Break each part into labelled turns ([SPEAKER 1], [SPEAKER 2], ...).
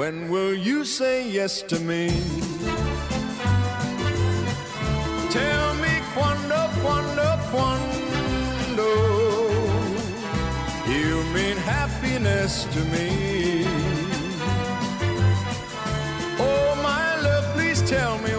[SPEAKER 1] When will you say yes to me? Tell me quando, quando, quando you mean happiness to me. Oh, my love, please tell me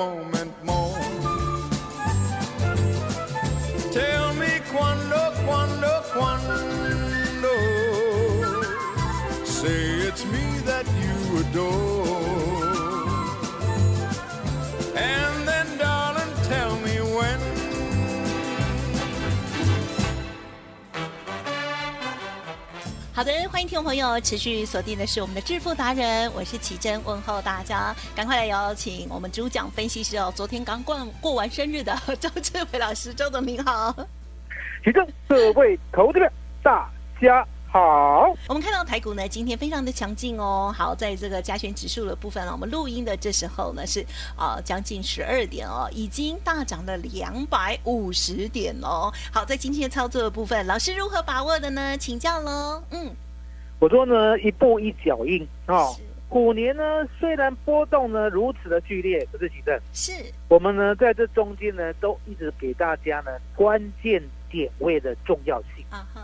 [SPEAKER 1] moment more. Tell me quando, quando, quando. Say it's me that you adore.
[SPEAKER 2] 好的，欢迎听众朋友持续锁定的是我们的致富达人，我是奇珍，问候大家，赶快来邀请我们主讲分析师哦，昨天刚过过完生日的周志伟老师，周总您好。
[SPEAKER 3] 奇珍各位投资者，大家好。
[SPEAKER 2] 我们看到台股呢，今天非常的强劲哦。好，在这个加权指数的部分呢，我们录音的这时候呢是啊、将近十二点哦，已经大涨了两百五十点哦。好，在今天操作的部分，老师如何把握的呢？请教喽。嗯，
[SPEAKER 3] 我说呢，一步一脚印哦
[SPEAKER 2] 是。
[SPEAKER 3] 虎年呢，虽然波动呢如此的剧烈，可是其正，
[SPEAKER 2] 是，
[SPEAKER 3] 我们呢在这中间呢，都一直给大家呢关键点位的重要性。
[SPEAKER 2] 啊哈，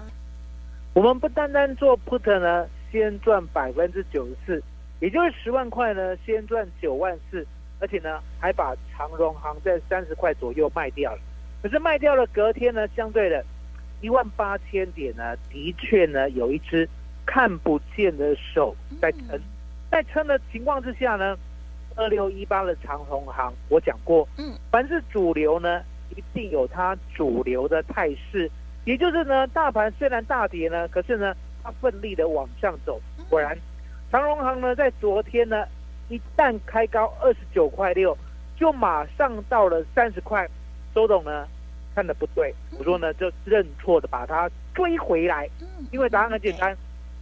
[SPEAKER 3] 我们不单单做 put 呢，先赚百分之九十四，也就是十万块呢，先赚九万四，而且呢还把长荣行在三十块左右卖掉了。可是卖掉了，隔天呢，相对的一万八千点呢，的确呢有一只看不见的手在撑，在撑的情况之下呢，二六一八的长荣行，我讲过，
[SPEAKER 2] 嗯，
[SPEAKER 3] 凡是主流呢，一定有它主流的态势，也就是呢，大盘虽然大跌呢，可是呢，它奋力的往上走。果然，长荣行呢，在昨天呢，一旦开高二十九块六，就马上到了三十块。周董呢，看的不对，我说呢，就认错的把它追回来，因为答案很简单。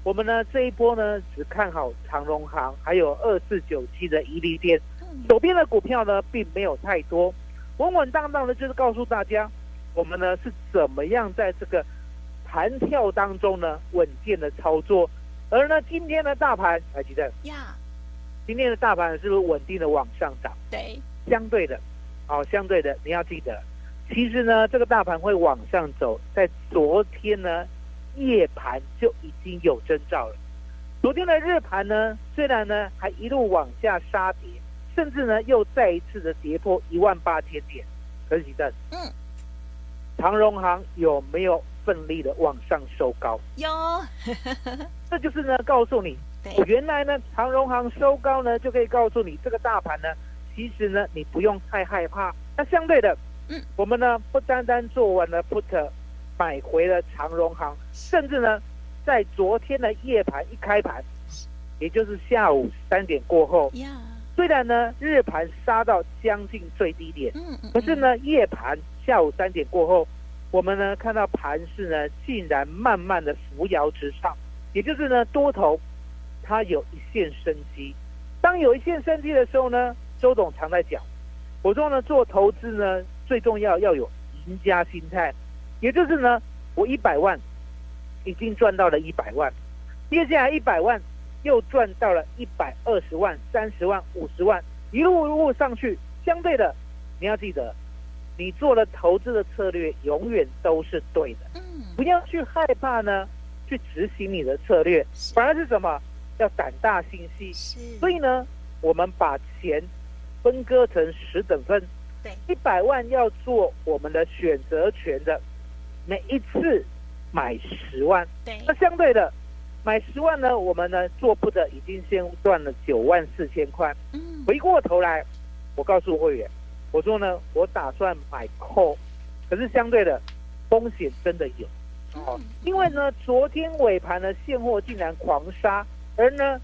[SPEAKER 3] 我们呢这一波呢只看好长荣行，还有二四九七的伊利店，手边的股票呢并没有太多，稳稳当当的，就是告诉大家，我们呢是怎么样在这个盘跳当中呢稳健的操作。而呢今天的大盘，台积电
[SPEAKER 2] 呀，
[SPEAKER 3] 今天的大盘是不是稳定的往上涨？
[SPEAKER 2] 对，
[SPEAKER 3] 相对的，哦，相对的，你要记得，其实呢，这个大盘会往上走，在昨天呢，夜盘就已经有征兆了。昨天的日盘呢，虽然呢还一路往下杀跌，甚至呢又再一次的跌破一万八千点，可是其正，
[SPEAKER 2] 嗯，
[SPEAKER 3] 长荣行有没有奋力的往上收高？
[SPEAKER 2] 有，
[SPEAKER 3] 这就是呢，告诉你，
[SPEAKER 2] 对，
[SPEAKER 3] 原来呢，长荣行收高呢，就可以告诉你这个大盘呢，其实呢，你不用太害怕。那相对的，
[SPEAKER 2] 嗯，
[SPEAKER 3] 我们呢不单单做完了 put，买回了长荣行，甚至呢，在昨天的夜盘一开盘，也就是下午三点过后，
[SPEAKER 2] 呀，
[SPEAKER 3] 虽然呢日盘杀到将近最低点，
[SPEAKER 2] 嗯嗯，
[SPEAKER 3] 可是呢夜盘下午三点过后，我们呢看到盘势呢竟然慢慢的扶摇直上，也就是呢多头它有一线生机。当有一线生机的时候呢，周董常在讲，我说呢做投资呢最重要要有赢家心态，也就是呢我一百万已经赚到了一百万，接下来一百万又赚到了一百二十万、三十万、五十万，一路一路上去。相对的，你要记得，你做了投资的策略永远都是对的，
[SPEAKER 2] 嗯，
[SPEAKER 3] 不要去害怕呢，去执行你的策略，反而是什么？要胆大心细。
[SPEAKER 2] 是，
[SPEAKER 3] 所以呢，我们把钱分割成十等份，
[SPEAKER 2] 对，
[SPEAKER 3] 一百万要做我们的选择权的，每一次买十万。
[SPEAKER 2] 对，
[SPEAKER 3] 那相对的，买十万呢，我们呢做不得已经先赚了九万四千块。
[SPEAKER 2] 嗯，
[SPEAKER 3] 回过头来，我告诉会员，我说呢，我打算买扣，可是相对的风险真的有哦，因为呢，昨天尾盘呢现货竟然狂杀，而呢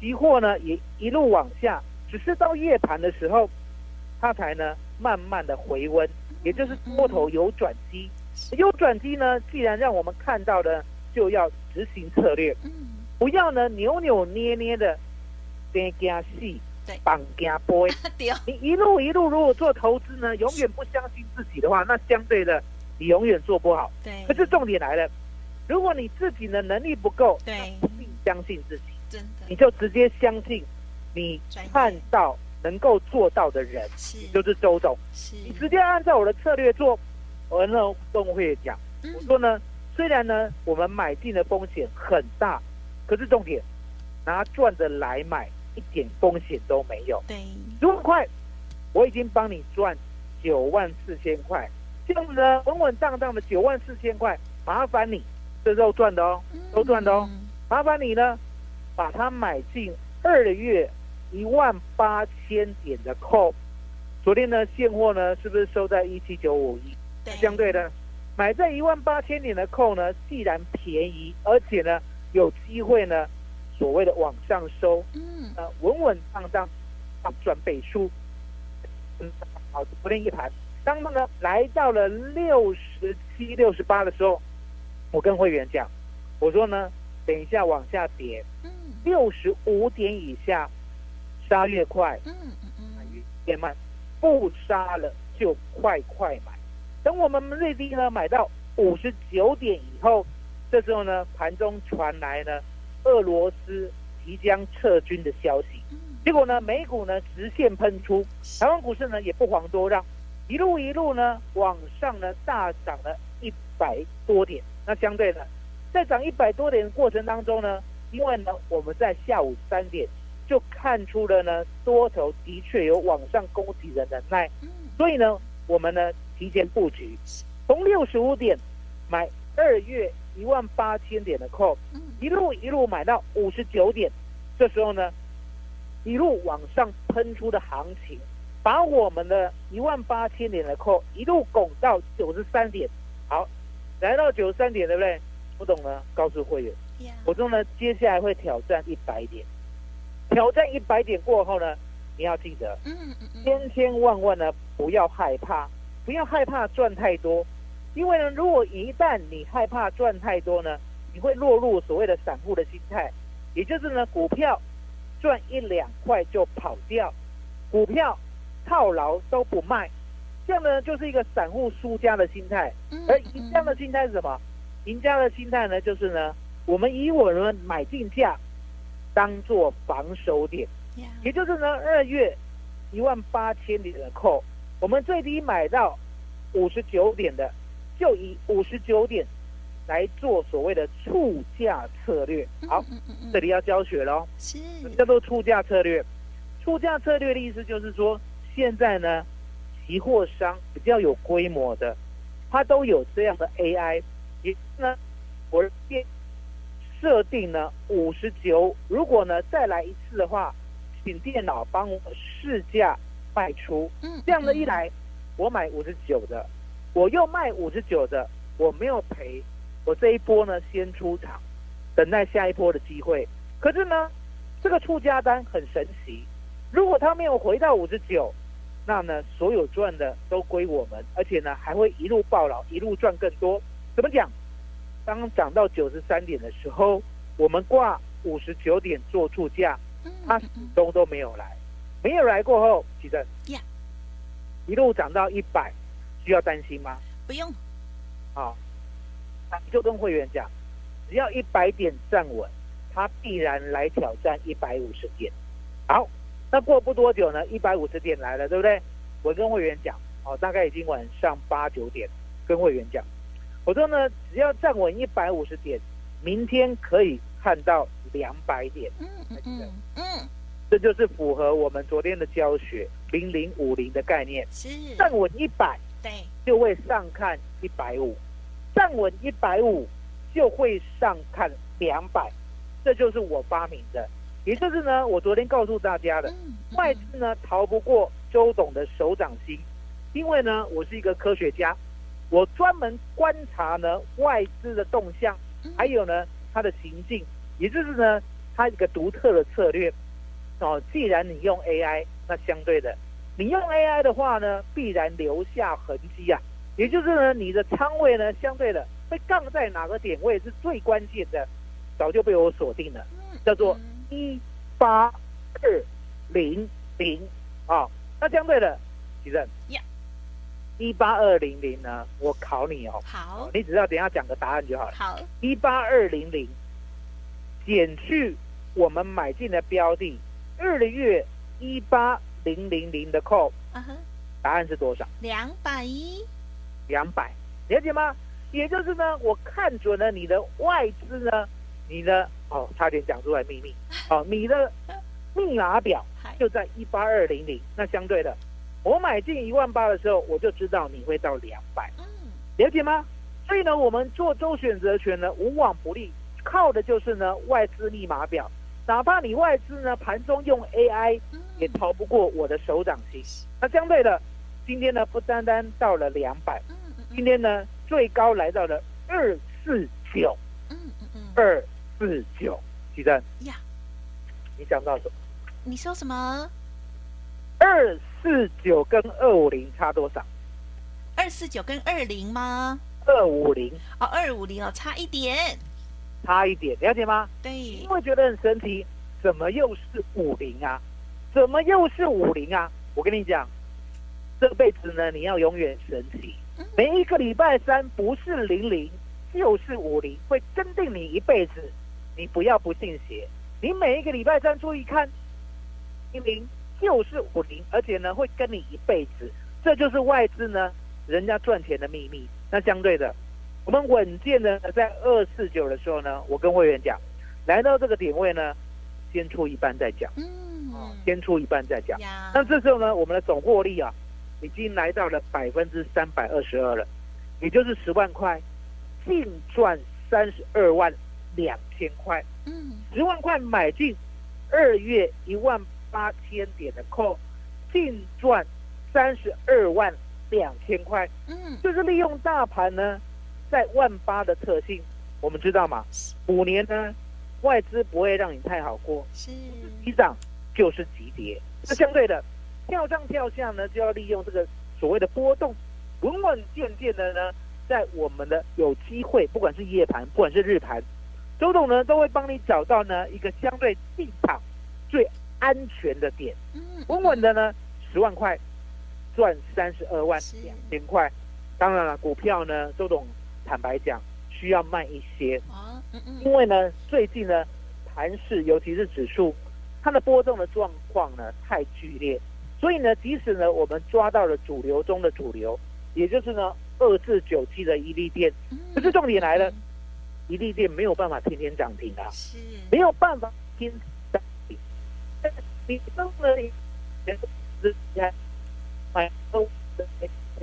[SPEAKER 3] 期货呢也一路往下，只是到夜盘的时候，它才呢慢慢的回温，也就是多头有转机。有转机呢，既然让我们看到呢，就要执行策略，
[SPEAKER 2] 嗯，
[SPEAKER 3] 不要呢扭扭捏捏的边加戏
[SPEAKER 2] 对，
[SPEAKER 3] 绑加波。
[SPEAKER 2] 对哦，
[SPEAKER 3] 你一路一路如果做投资呢，永远不相信自己的话，那相对的你永远做不好。
[SPEAKER 2] 对，
[SPEAKER 3] 可是重点来了，如果你自己的能力不够，
[SPEAKER 2] 对。
[SPEAKER 3] 那不必相信自己，
[SPEAKER 2] 真的。
[SPEAKER 3] 你就直接相信你看到能够做到的人，
[SPEAKER 2] 是。
[SPEAKER 3] 就是周总。
[SPEAKER 2] 是，
[SPEAKER 3] 你直接按照我的策略做，我呢跟会讲，
[SPEAKER 2] 嗯。
[SPEAKER 3] 我说呢，虽然呢我们买进的风险很大，可是重点拿赚的来买，一点风险都没有。
[SPEAKER 2] 对，
[SPEAKER 3] 十万块，我已经帮你赚九万四千块，这样子呢，稳稳当当的九万四千块，麻烦你这时候赚的哦，都赚的哦，
[SPEAKER 2] 嗯
[SPEAKER 3] 麻烦你呢，把它买进二月一万八千点的扣。昨天呢，现货呢是不是收在一七九五一？
[SPEAKER 2] 对，
[SPEAKER 3] 相对的，买在一万八千点的扣呢，既然便宜，而且呢有机会呢，所谓的往上收，
[SPEAKER 2] 嗯，
[SPEAKER 3] 呃，稳稳当当，啊赚倍数。嗯，好，昨天一盘，当它呢来到了六十七、六十八的时候，我跟会员讲，我说呢，等一下往下跌，
[SPEAKER 2] 嗯
[SPEAKER 3] 六十五点以下，杀越快，
[SPEAKER 2] 嗯嗯嗯，
[SPEAKER 3] 越慢，不杀了就快快买。等我们最低呢买到五十九点以后，这时候呢盘中传来呢俄罗斯即将撤军的消息，
[SPEAKER 2] 嗯
[SPEAKER 3] 结果呢美股呢直线喷出，台湾股市呢也不遑多让，一路一路呢往上呢大涨了一百多点。那相对呢，在涨一百多点的过程当中呢，因为呢我们在下午三点就看出了呢多头的确有往上攻击的能耐，
[SPEAKER 2] 嗯。
[SPEAKER 3] 所以呢我们呢提前布局，从六十五点买二月一万八千点的 call，
[SPEAKER 2] 嗯。
[SPEAKER 3] 一路一路买到五十九点，这时候呢，一路往上喷出的行情，把我们的一万八千点的 call 一路拱到九十三点，好，来到九十三点，对不对？不懂呢，告诉会员，
[SPEAKER 2] 呀，
[SPEAKER 3] 我说呢，接下来会挑战一百点，挑战一百点过后呢，你要记得，
[SPEAKER 2] 嗯嗯嗯，
[SPEAKER 3] 千千万万呢不要害怕，不要害怕赚太多，因为呢，如果一旦你害怕赚太多呢，你会落入所谓的散户的心态，也就是呢，股票赚一两块就跑掉，股票套牢都不卖，这样呢就是一个散户输家的心态。
[SPEAKER 2] 嗯
[SPEAKER 3] 而赢家的心态是什么？赢家的心态呢，就是呢，我们以我们买进价当做防守点。
[SPEAKER 2] 呀，
[SPEAKER 3] 也就是呢，二月一万八千点的扣，我们最低买到五十九点的，就以五十九点来做所谓的促价策略。好，
[SPEAKER 2] 嗯嗯嗯，
[SPEAKER 3] 这里要教学喽，
[SPEAKER 2] 是
[SPEAKER 3] 什么叫做促价策略？促价策略的意思就是说，现在呢，期货商比较有规模的，它都有这样的 AI，也就是呢，我电设定呢五十九，如果呢再来一次的话，请电脑帮我试价卖出，
[SPEAKER 2] 嗯，
[SPEAKER 3] 这样的一来，我买五十九的，我又卖五十九的，我没有赔，我这一波呢先出场，等待下一波的机会。可是呢，这个出价单很神奇，如果它没有回到五十九，那呢所有赚的都归我们，而且呢还会一路暴老，一路赚更多。怎么讲？当涨到九十三点的时候，我们挂五十九点做出价，
[SPEAKER 2] 嗯
[SPEAKER 3] 它始终都没有来，没有来过后，其实
[SPEAKER 2] 呀
[SPEAKER 3] 一路涨到一百，需要担心吗？
[SPEAKER 2] 不用，
[SPEAKER 3] 好，那就跟会员讲，只要一百点站稳，他必然来挑战一百五十点。好，那过不多久呢，一百五十点来了，对不对？我跟会员讲，哦，大概已经晚上八九点，跟会员讲，我说呢，只要站稳一百五十点，明天可以看到两百点。
[SPEAKER 2] 嗯嗯嗯嗯，
[SPEAKER 3] 这就是符合我们昨天的教学零零五零的概念，
[SPEAKER 2] 是，
[SPEAKER 3] 站稳一百
[SPEAKER 2] 对，
[SPEAKER 3] 就会上看一百五，站稳一百五就会上看两百，这就是我发明的，也就是呢，我昨天告诉大家的，外资呢逃不过周董的手掌心，因为呢，我是一个科学家，我专门观察呢外资的动向，
[SPEAKER 2] 嗯。
[SPEAKER 3] 还有呢它的行径，也就是呢它一个独特的策略。哦，既然你用 AI，那相对的，你用 AI 的话呢，必然留下痕迹啊。也就是呢，你的仓位呢，相对的会杠在哪个点位是最关键的，早就被我锁定了。
[SPEAKER 2] 嗯
[SPEAKER 3] 叫做
[SPEAKER 2] 嗯
[SPEAKER 3] 一八二零零啊。那相对的，其正
[SPEAKER 2] 呀，
[SPEAKER 3] 一八二零零呢，我考你哦，
[SPEAKER 2] 好
[SPEAKER 3] 你只要等一下讲个答案就好了。
[SPEAKER 2] 好，
[SPEAKER 3] 一八二零零减去我们买进的标的日月一八零零零的 call，答案是多少？
[SPEAKER 2] 两百一，
[SPEAKER 3] 两百，了解吗？也就是呢，我看准了你的外资呢，你的哦，差点讲出来秘密 哦，你的密码表，就在一八二零零。那相对的，我买进一万八的时候，我就知道你会到两百，
[SPEAKER 2] 嗯，
[SPEAKER 3] 了解吗？所以呢，我们做周选择权呢，无往不利，靠的就是呢外资密码表。哪怕你外资呢盘中用 AI，
[SPEAKER 2] 嗯
[SPEAKER 3] 也逃不过我的手掌心。那相对的，今天呢不单单到了两百，今天呢最高来到了二四九，二四九，鸡蛋
[SPEAKER 2] 呀，
[SPEAKER 3] 你想到什么？
[SPEAKER 2] 你说什么？
[SPEAKER 3] 二四九跟二五零差多少？
[SPEAKER 2] 二四九跟二零吗？
[SPEAKER 3] 二五零
[SPEAKER 2] 哦，二五零哦，差一点。
[SPEAKER 3] 差一点，了解吗？
[SPEAKER 2] 对
[SPEAKER 3] 因，为觉得很神奇，怎么又是五零啊？怎么又是五零啊？我跟你讲，这辈子呢，你要永远神奇。
[SPEAKER 2] 嗯
[SPEAKER 3] 每一个礼拜三不是零零就是五零，会跟定你一辈子。你不要不信邪，你每一个礼拜三注意看，零零就是五零，而且呢会跟你一辈子。这就是外资呢人家赚钱的秘密。那相对的，我们稳健的在二四九的时候呢，我跟会员讲，来到这个点位呢，先出一半再讲，
[SPEAKER 2] 嗯，
[SPEAKER 3] 先出一半再讲。那这时候呢，我们的总获利啊，已经来到了百分之三百二十二了，也就是十万块，净赚三十二万两千块，
[SPEAKER 2] 嗯。
[SPEAKER 3] 十万块买进二月一万八千点的 call，净赚三十二万两千块，
[SPEAKER 2] 嗯，
[SPEAKER 3] 就是利用大盘呢在万八的特性，我们知道嘛，五年呢外资不会让你太好过，
[SPEAKER 2] 是，
[SPEAKER 3] 急涨就是急跌。那相对的，跳上跳下呢，就要利用这个所谓的波动，稳稳健健的呢，在我们的有机会，不管是夜盘，不管是日盘，周董呢都会帮你找到呢一个相对进场最安全的点，
[SPEAKER 2] 嗯，
[SPEAKER 3] 稳稳的呢十万块赚三十二万两千块。当然了，股票呢，周董坦白讲需要慢一些，
[SPEAKER 2] 啊，嗯嗯，
[SPEAKER 3] 因为呢，最近呢，盘市尤其是指数，它的波动的状况呢太剧烈，所以呢，即使呢我们抓到了主流中的主流，也就是呢二四九七的一利店，
[SPEAKER 2] 嗯。
[SPEAKER 3] 可是重点来了，一利店没有办法天天涨停啊，
[SPEAKER 2] 是，
[SPEAKER 3] 没有办法天天涨停。你弄了你，之前买都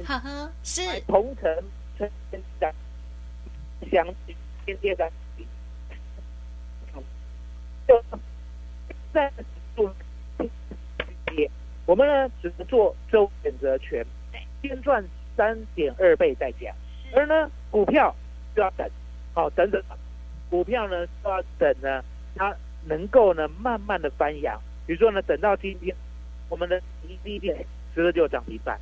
[SPEAKER 2] 哈哈，是，
[SPEAKER 3] 同城天天涨，想天天涨停，就在做也，我们呢只是。做周选择权，先赚三点二倍再讲，而呢股票就要等，好、等等，股票呢就要等呢，它能够呢慢慢的翻扬，比如说呢等到今天，我们的一低点十个就涨停板。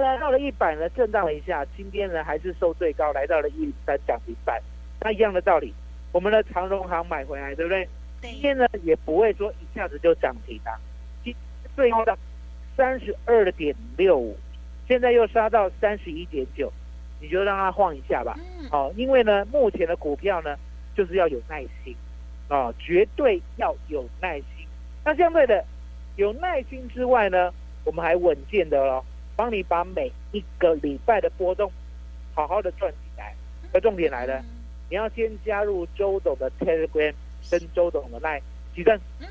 [SPEAKER 3] 来到了一百呢，震荡了一下，今天呢还是收最高，来到了一零三涨停板。那一样的道理，我们的长荣行买回来，对不对？今，天呢也不会说一下子就涨停啊，今最后的三十二点六五，现在又杀到三十一点九，你就让它晃一下吧。
[SPEAKER 2] 嗯，
[SPEAKER 3] 哦，因为呢，目前的股票呢，就是要有耐心，哦，绝对要有耐心。那相对的，有耐心之外呢，我们还稳健的咯，帮你把每一个礼拜的波动好好的赚起来。那重点来了，你要先加入周董的 Telegram 跟周董的 Line，举证
[SPEAKER 2] 嗯。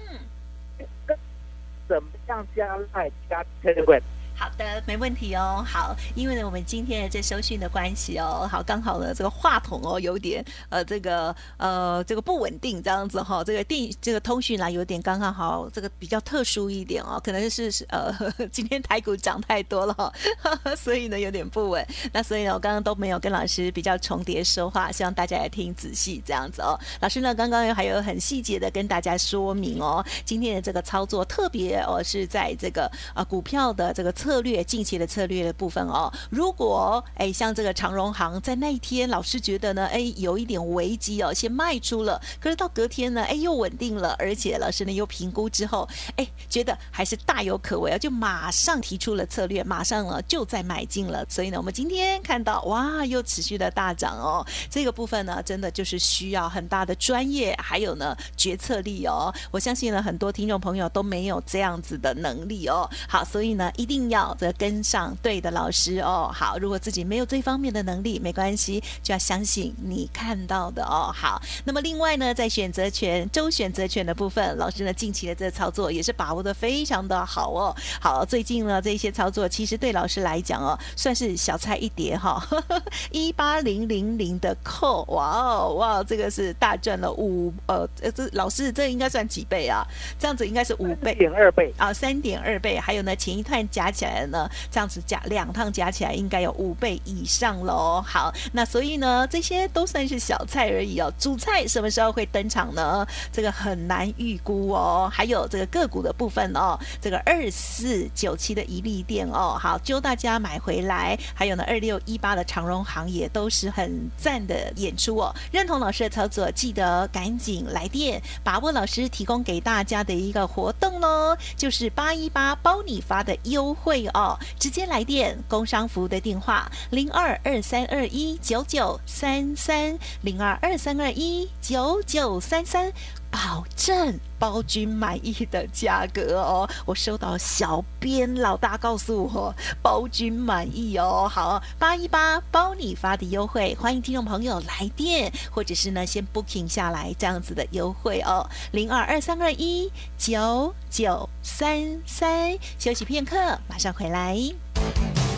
[SPEAKER 3] 怎么样加 Line 加 Telegram？
[SPEAKER 2] 好的，没问题哦。好，因为呢，我们今天这收讯的关系哦，好，刚好呢，这个话筒哦，有点呃，这个呃，这个不稳定，这样子哈、这个电这个通讯啦，有点刚刚好，这个比较特殊一点哦，可能是呃，今天台股涨太多了哈、所以呢有点不稳。那所以呢，我刚刚都没有跟老师比较重叠说话，希望大家也听仔细这样子哦。老师呢，刚刚还有很细节的跟大家说明哦，今天的这个操作特别哦是在这个呃股票的这个测策略近期的策略的部分哦。如果哎像这个长荣行在那一天，老师觉得呢，哎有一点危机哦，先卖出了，可是到隔天呢，哎又稳定了，而且老师呢又评估之后，哎觉得还是大有可为啊，就马上提出了策略，马上呢就在买进了。所以呢，我们今天看到哇，又持续的大涨哦，这个部分呢，真的就是需要很大的专业，还有呢决策力哦。我相信呢，很多听众朋友都没有这样子的能力哦。好，所以呢，一定要这个跟上对的老师哦。好，如果自己没有这方面的能力，没关系，就要相信你看到的哦。好，那么另外呢，在选择权周选择权的部分，老师呢近期的这个操作也是把握的非常的好哦。好，最近呢这些操作其实对老师来讲哦，算是小菜一碟哈。一八零零零的扣，哇哦哇，这个是大赚了五呃呃，这老师这应该算几倍啊？这样子应该是五倍。
[SPEAKER 3] 点二倍。
[SPEAKER 2] 啊，三点二倍，还有呢，前一段加起来呢，这样子加两趟加起来应该有五倍以上喽。好，那所以呢，这些都算是小菜而已哦。主菜什么时候会登场呢？这个很难预估哦。还有这个个股的部分哦，这个二四九七的一利店哦，好，揪大家买回来。还有呢，二六一八的长荣行也都是很赞的演出哦。认同老师的操作，记得赶紧来电，把握老师提供给大家的一个活动喽，就是八一八包你发的优惠哦，直接来电工商服务的电话零二二三二一九九三三零二二三二一九九三三。保证包君满意的价格哦！我收到小编老大告诉我，包君满意哦。好，八一八包你发的优惠，欢迎听众朋友来电，或者是呢先 booking 下来这样子的优惠哦。零二二三二一九九三三，休息片刻，马上回来。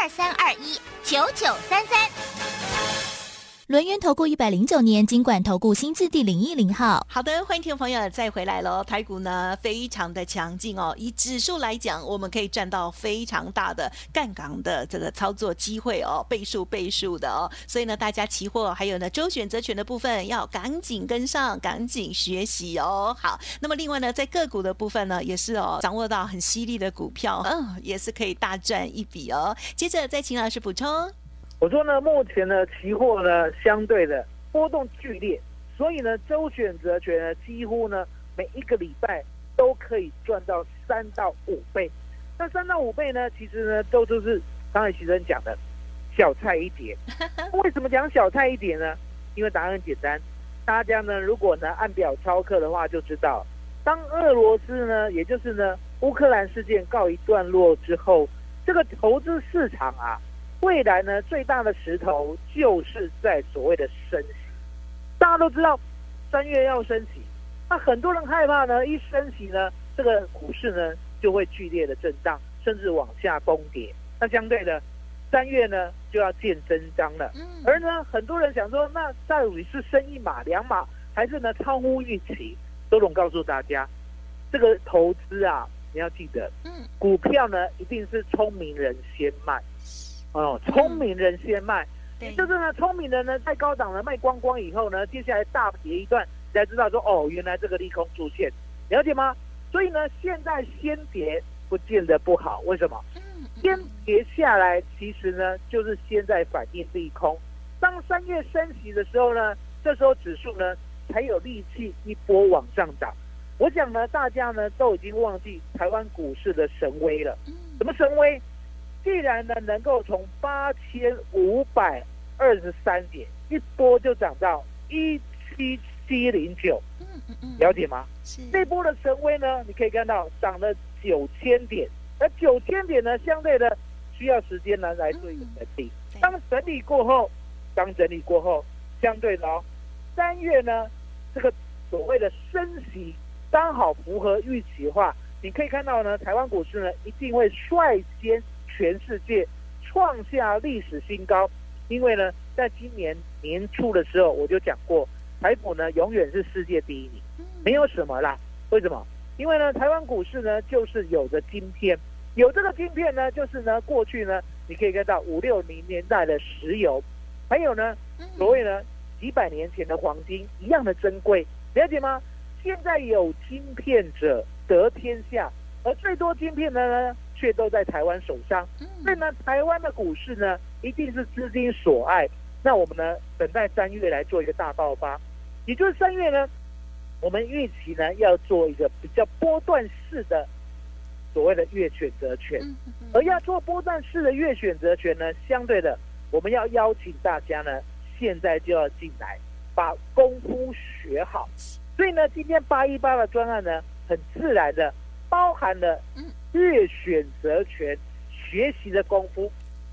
[SPEAKER 4] 二三二一九九三三。
[SPEAKER 5] 轮源投顾一百零九年金管投顾新字第零一零号。
[SPEAKER 2] 好的，欢迎听众朋友再回来喽。台股呢非常的强劲哦，以指数来讲，我们可以赚到非常大的杠杆的这个操作机会哦，倍数倍数的哦。所以呢，大家期货还有呢周选择权的部分要赶紧跟上，赶紧学习哦。好，那么另外呢，在个股的部分呢，也是哦掌握到很犀利的股票，嗯，也是可以大赚一笔哦。接着再请老师补充。
[SPEAKER 3] 我说呢，目前呢，期货呢相对的波动剧烈，所以呢，周选择权呢几乎呢每一个礼拜都可以赚到三到五倍。那三到五倍呢，其实呢都就是刚才徐生讲的小菜一碟。为什么讲小菜一碟呢？因为答案很简单，大家呢如果呢按表操课的话，就知道，当俄罗斯呢，也就是呢乌克兰事件告一段落之后，这个投资市场啊。未来呢最大的石头就是在所谓的升息。大家都知道三月要升息，那很多人害怕呢，一升息呢，这个股市呢就会剧烈的震荡，甚至往下崩跌。那相对的，三月呢就要见真章了。
[SPEAKER 2] 嗯，
[SPEAKER 3] 而呢，很多人想说，那到底是升一码、两码，还是呢超乎预期？周总告诉大家，这个投资啊，你要记得，
[SPEAKER 2] 嗯，
[SPEAKER 3] 股票呢一定是聪明人先卖，哦，聪明人先卖，
[SPEAKER 2] 对，
[SPEAKER 3] 就是呢，聪明人呢在高档呢卖光光以后呢，接下来大跌一段，才知道说，哦，原来这个利空出现，了解吗？所以呢，现在先跌不见得不好，为什么？
[SPEAKER 2] 嗯
[SPEAKER 3] 先跌下来，其实呢就是先在反映利空。当三月升息的时候呢，这时候指数呢才有力气一波往上涨。我想呢，大家呢都已经忘记台湾股市的神威了。
[SPEAKER 2] 嗯
[SPEAKER 3] 什么神威？既然呢能够从八千五百二十三点一波就涨到一七七零九，
[SPEAKER 2] 嗯嗯嗯，
[SPEAKER 3] 了解吗？
[SPEAKER 2] 是
[SPEAKER 3] 这波的神威呢，你可以看到涨了九千点，而九千点呢，相对的需要时间呢来做一个整理。
[SPEAKER 2] 对
[SPEAKER 3] 当整理过后，当整理过后，相对的哦，三月呢，这个所谓的升息刚好符合预期的话，你可以看到呢，台湾股市呢一定会率先全世界创下历史新高，因为呢，在今年年初的时候我就讲过，台股呢永远是世界第一名。
[SPEAKER 2] 嗯
[SPEAKER 3] 没有什么啦。为什么？因为呢，台湾股市呢就是有着晶片，有这个晶片呢，就是呢过去呢你可以看到五六零年代的石油，还有呢
[SPEAKER 2] 嗯
[SPEAKER 3] 所谓呢几百年前的黄金一样的珍贵，了解吗？现在有晶片者得天下，而最多晶片的呢却都在台湾手上。
[SPEAKER 2] 嗯
[SPEAKER 3] 所以呢，台湾的股市呢，一定是资金所爱。那我们呢，等待三月来做一个大爆发，也就是三月呢，我们预期呢要做一个比较波段式的所谓的月选择权。而要做波段式的月选择权呢，相对的，我们要邀请大家呢，现在就要进来，把功夫学好。所以呢，今天八一八的专案呢，很自然的包含了
[SPEAKER 2] 嗯
[SPEAKER 3] 月选择权学习的功夫，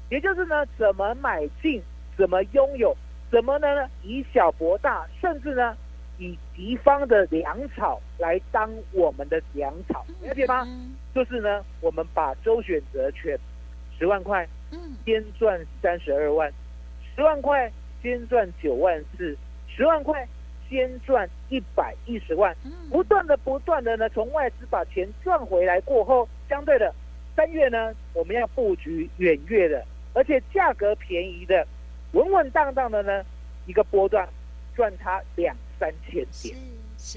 [SPEAKER 3] 也就是呢，怎么买进，怎么拥有，怎么呢以小博大，甚至呢以敌方的粮草来当我们的粮草，了解吗？
[SPEAKER 2] 嗯
[SPEAKER 3] 就是呢，我们把周选择权十万块
[SPEAKER 2] 嗯
[SPEAKER 3] 先赚三十二万，十万块先赚九万四，十万块先赚一百一十万，
[SPEAKER 2] 嗯
[SPEAKER 3] 不断的不断的呢，从外资把钱赚回来过后，相对的三月呢，我们要布局远月的，而且价格便宜的，稳稳当当的呢，一个波段赚它两三千点。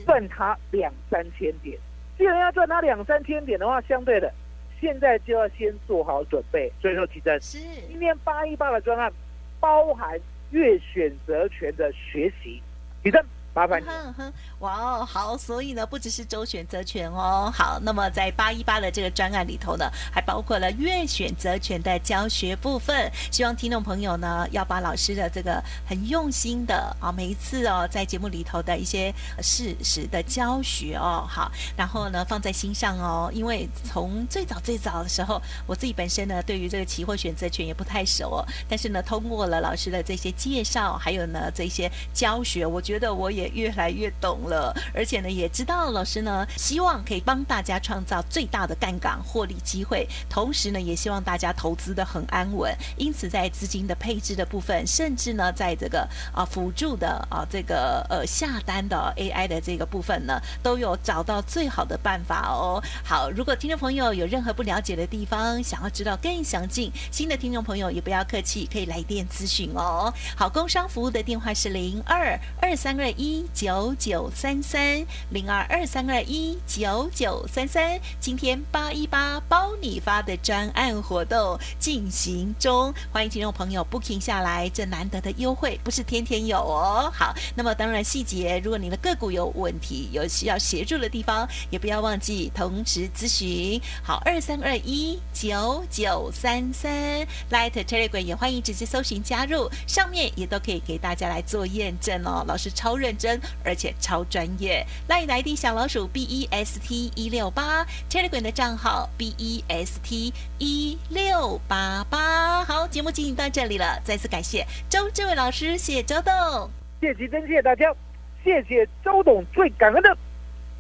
[SPEAKER 3] 赚它两三千点。既然要赚它两三千点的话，相对的，现在就要先做好准备。所以说，其实
[SPEAKER 2] 是
[SPEAKER 3] 今天八一八的专案包含月选择权的学习，其实麻烦你。
[SPEAKER 2] 哼哼，哇哦，好，所以呢，不只是周选择权哦，好，那么在八一八的这个专案里头呢，还包括了月选择权的教学部分。希望听众朋友呢，要把老师的这个很用心的啊，每一次哦，在节目里头的一些事实的教学哦，好，然后呢放在心上哦，因为从最早最早的时候，我自己本身呢，对于这个期货选择权也不太熟哦，但是呢，通过了老师的这些介绍，还有呢这些教学，我觉得我也也越来越懂了，而且呢，也知道老师呢希望可以帮大家创造最大的杠杆获利机会，同时呢，也希望大家投资的很安稳，因此在资金的配置的部分，甚至呢，在这个啊辅助的啊这个呃下单的 AI 的这个部分呢，都有找到最好的办法哦。好，如果听众朋友有任何不了解的地方，想要知道更详尽，新的听众朋友也不要客气，可以来电咨询哦。好，工商服务的电话是零二二三二一九九三三零二二三二一九九三三。今天八一八包你发的专案活动进行中，欢迎听众朋友 booking 下来，这难得的优惠不是天天有哦。好，那么当然细节，如果你的个股有问题，有需要协助的地方，也不要忘记同时咨询。好，二三二一九九三三，Light Telegram 也欢迎直接搜寻加入，上面也都可以给大家来做验证哦。老师超认。真，而且超专业。赖来的小老鼠 B E S T 一六八，Telegram 的账号 B E S T 一六八八。好，节目进行到这里了，再次感谢周志伟老师，谢谢周董。
[SPEAKER 3] 谢谢吉珍，谢谢大家，谢谢周董，最感恩的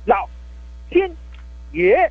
[SPEAKER 3] 老天爷。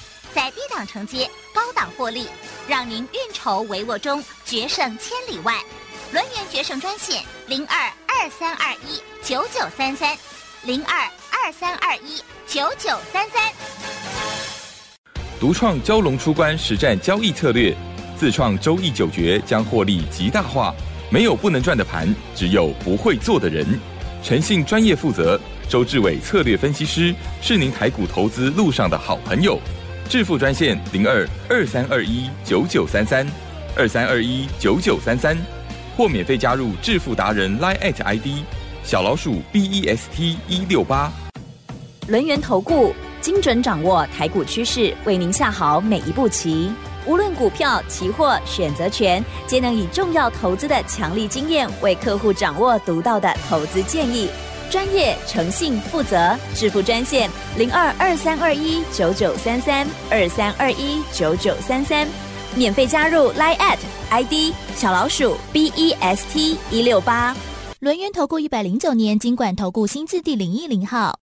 [SPEAKER 4] 在低档承接，高档获利，让您运筹帷幄中决胜千里外。轮源决胜专线零二二三二一九九三三零二二三二一九九三三。
[SPEAKER 6] 独创蛟龙出关实战交易策略，自创周易九诀将获利极大化。没有不能赚的盘，只有不会做的人。诚信、专业、负责，周志伟策略分析师是您台股投资路上的好朋友。致富专线零二二三二一九九三三二三二一九九三三，或免费加入致富达人 Line ID 小老鼠 B E S T 一六八。
[SPEAKER 7] 轮源投顾精准掌握台股趋势，为您下好每一步棋。无论股票、期货、选择权，皆能以重要投资的强力经验，为客户掌握独到的投资建议。专业、诚信、负责，致富专线零二二三二一九九三三二三二一九九三三，免费加入 Line at ID 小老鼠 B E S T 一六八。
[SPEAKER 5] 轮源投顾一百零九年金管投顾新字第零一零号。